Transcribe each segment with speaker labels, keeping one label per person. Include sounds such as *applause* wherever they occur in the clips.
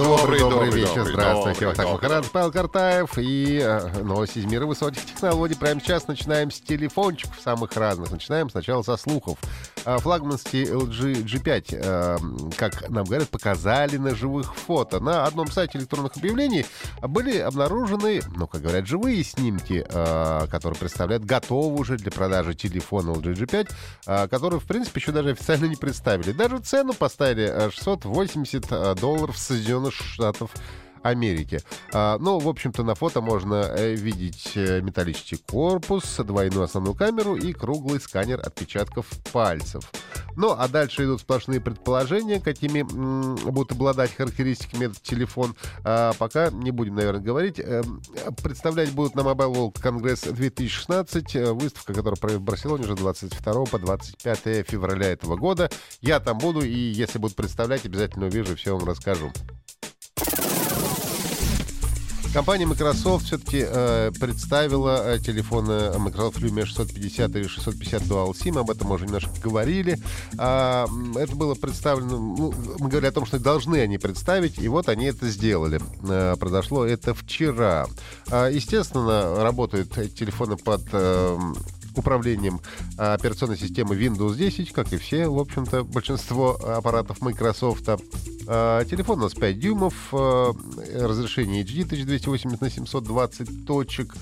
Speaker 1: Добрый, добрый,
Speaker 2: Добрый,
Speaker 1: вечер.
Speaker 2: добрый,
Speaker 1: Здравствуйте.
Speaker 2: добрый,
Speaker 1: Вот так
Speaker 2: добрый.
Speaker 1: Махарадзе, Павел Картаев и э, новости из мира высоких технологий. Прямо сейчас начинаем с телефончиков самых разных. Начинаем сначала со слухов. А, Флагманский LG G5, э, как нам говорят, показали на живых фото. На одном сайте электронных объявлений были обнаружены, ну, как говорят, живые снимки, э, которые представляют готовый уже для продажи телефон LG G5, э, который, в принципе, еще даже официально не представили. Даже цену поставили э, 680 э, долларов Соединенных Штатов Америки. А, ну, в общем-то, на фото можно э, видеть э, металлический корпус, двойную основную камеру и круглый сканер отпечатков пальцев. Ну, а дальше идут сплошные предположения, какими м, будут обладать характеристиками этот телефон. А, пока не будем, наверное, говорить. Эм, Представлять будут на Mobile World Congress 2016, э, выставка, которая пройдет в Барселоне уже 22 по 25 февраля этого года. Я там буду, и если будут представлять, обязательно увижу, все вам расскажу. Компания Microsoft все-таки э, представила э, телефоны Microsoft Lumia 650 и 650 Dual SIM. Об этом мы уже немножко говорили. А, это было представлено... ну, мы говорили о том, что должны они представить, и вот они это сделали. Э, произошло это вчера. А, естественно, работают эти телефоны под... э, управлением а, операционной системы Windows 10, как и все, в общем-то, большинство аппаратов Microsoft. А, Телефон у нас 5 дюймов, а, разрешение HD 1280 на 720 точек.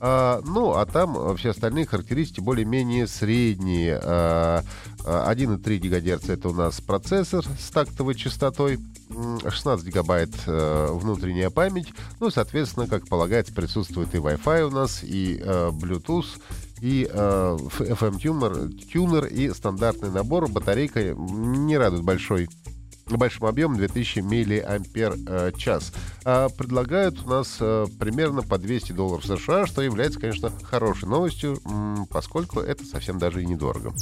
Speaker 1: А, Ну, а там а, все остальные характеристики более-менее средние. А, а, 1,3 ГГц это у нас процессор с тактовой частотой. м, 16 гигабайт э, внутренняя память. Ну, соответственно, как полагается, присутствует и Wi-Fi у нас, и э, Bluetooth, и э, F- FM тюнер, тюнер и стандартный набор. Батарейка не радует большой большим объемом 2000 миллиампер э. А предлагают у нас э, примерно по 200 долларов США, что является, конечно, хорошей новостью, поскольку это совсем даже и недорого.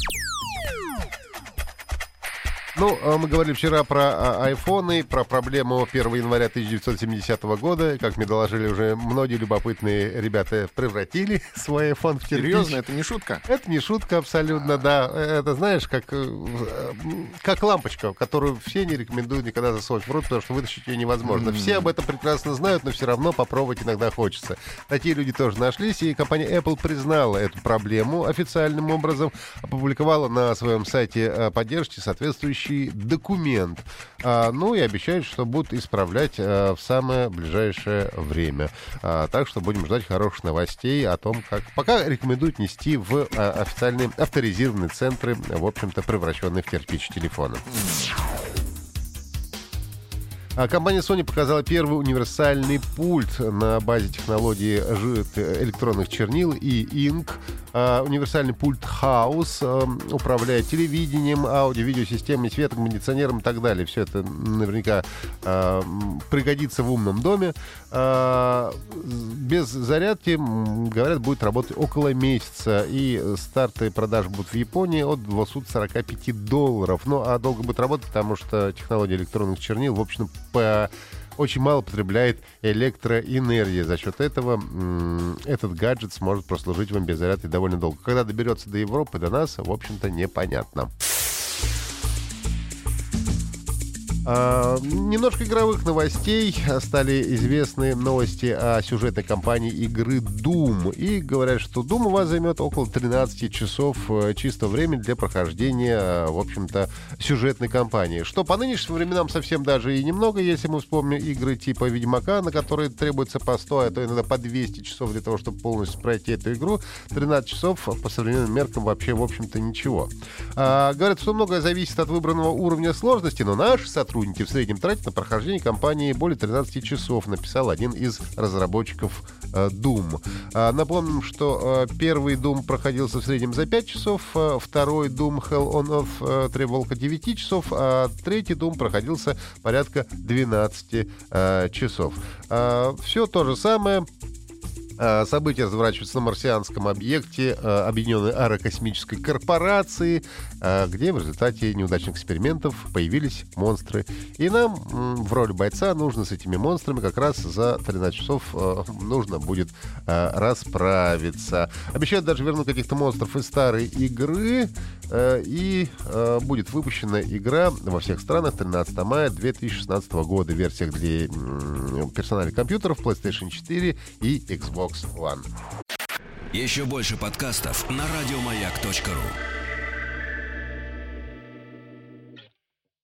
Speaker 1: Ну, а мы говорили вчера про а, айфоны, про проблему 1 января 1970 года. Как мне доложили, уже многие любопытные ребята превратили *laughs* свой iPhone в кирпич.
Speaker 2: Серьезно, это не шутка?
Speaker 1: Это не шутка абсолютно, да. Это, знаешь, как, э, как лампочка, которую все не рекомендуют никогда засовывать в рот, потому что вытащить ее невозможно. Все об этом прекрасно знают, но все равно попробовать иногда хочется. Такие люди тоже нашлись, и компания Apple признала эту проблему официальным образом, опубликовала на своем сайте э, поддержки соответствующий документ. А, Ну и обещают, что будут исправлять э, в самое ближайшее время. А, Так что будем ждать хороших новостей о том, как... Пока рекомендуют нести в а, официальные авторизированные центры, в общем-то, превращенные в кирпич телефона. А Компания Sony показала первый универсальный пульт на базе технологии электронных чернил и Ink. А, Универсальный пульт House э, управляет телевидением, аудио, видеосистемой, светом, кондиционером и так далее. Все это наверняка а, пригодится в умном доме. А, Без зарядки, говорят, будет работать около месяца. И старты продаж будут в Японии от 245 долларов. Ну, а долго будет работать, потому что технология электронных чернил, в общем, очень мало потребляет электроэнергии. За счет этого этот гаджет сможет прослужить вам без зарядки довольно долго. Когда доберется до Европы, до нас, в общем-то, непонятно. Немножко игровых новостей. Стали известны новости о сюжетной кампании игры Doom. И говорят, что Doom у вас займет около 13 часов э, чистого времени для прохождения, э, в общем-то, сюжетной кампании. Что по нынешним временам совсем даже и немного, если мы вспомним игры типа Ведьмака, на которые требуется по 100, а то иногда по 200 часов для того, чтобы полностью пройти эту игру. 13 часов по современным меркам вообще, в общем-то, ничего. А, говорят, что многое зависит от выбранного уровня сложности, но наши сотрудники сотрудники в среднем тратят на прохождение кампании более 13 часов, написал один из разработчиков э, Doom. А, напомним, что э, первый Doom проходился в среднем за 5 часов, э, второй Doom Hell on Earth требовал около 9 часов, а третий Doom проходился порядка 12 часов. Все то же самое. Э, события разворачиваются на марсианском объекте э, Объединенной аэрокосмической корпорации, э, где в результате неудачных экспериментов появились монстры. И нам в роли бойца нужно с этими монстрами как раз за 13 часов нужно будет расправиться. Обещают даже вернуть каких-то монстров из старой игры. И будет выпущена игра во всех странах 13 мая 2016 года в версиях для персональных компьютеров PlayStation 4 и Xbox Xbox One.
Speaker 3: Еще больше подкастов на радиомаяк.ру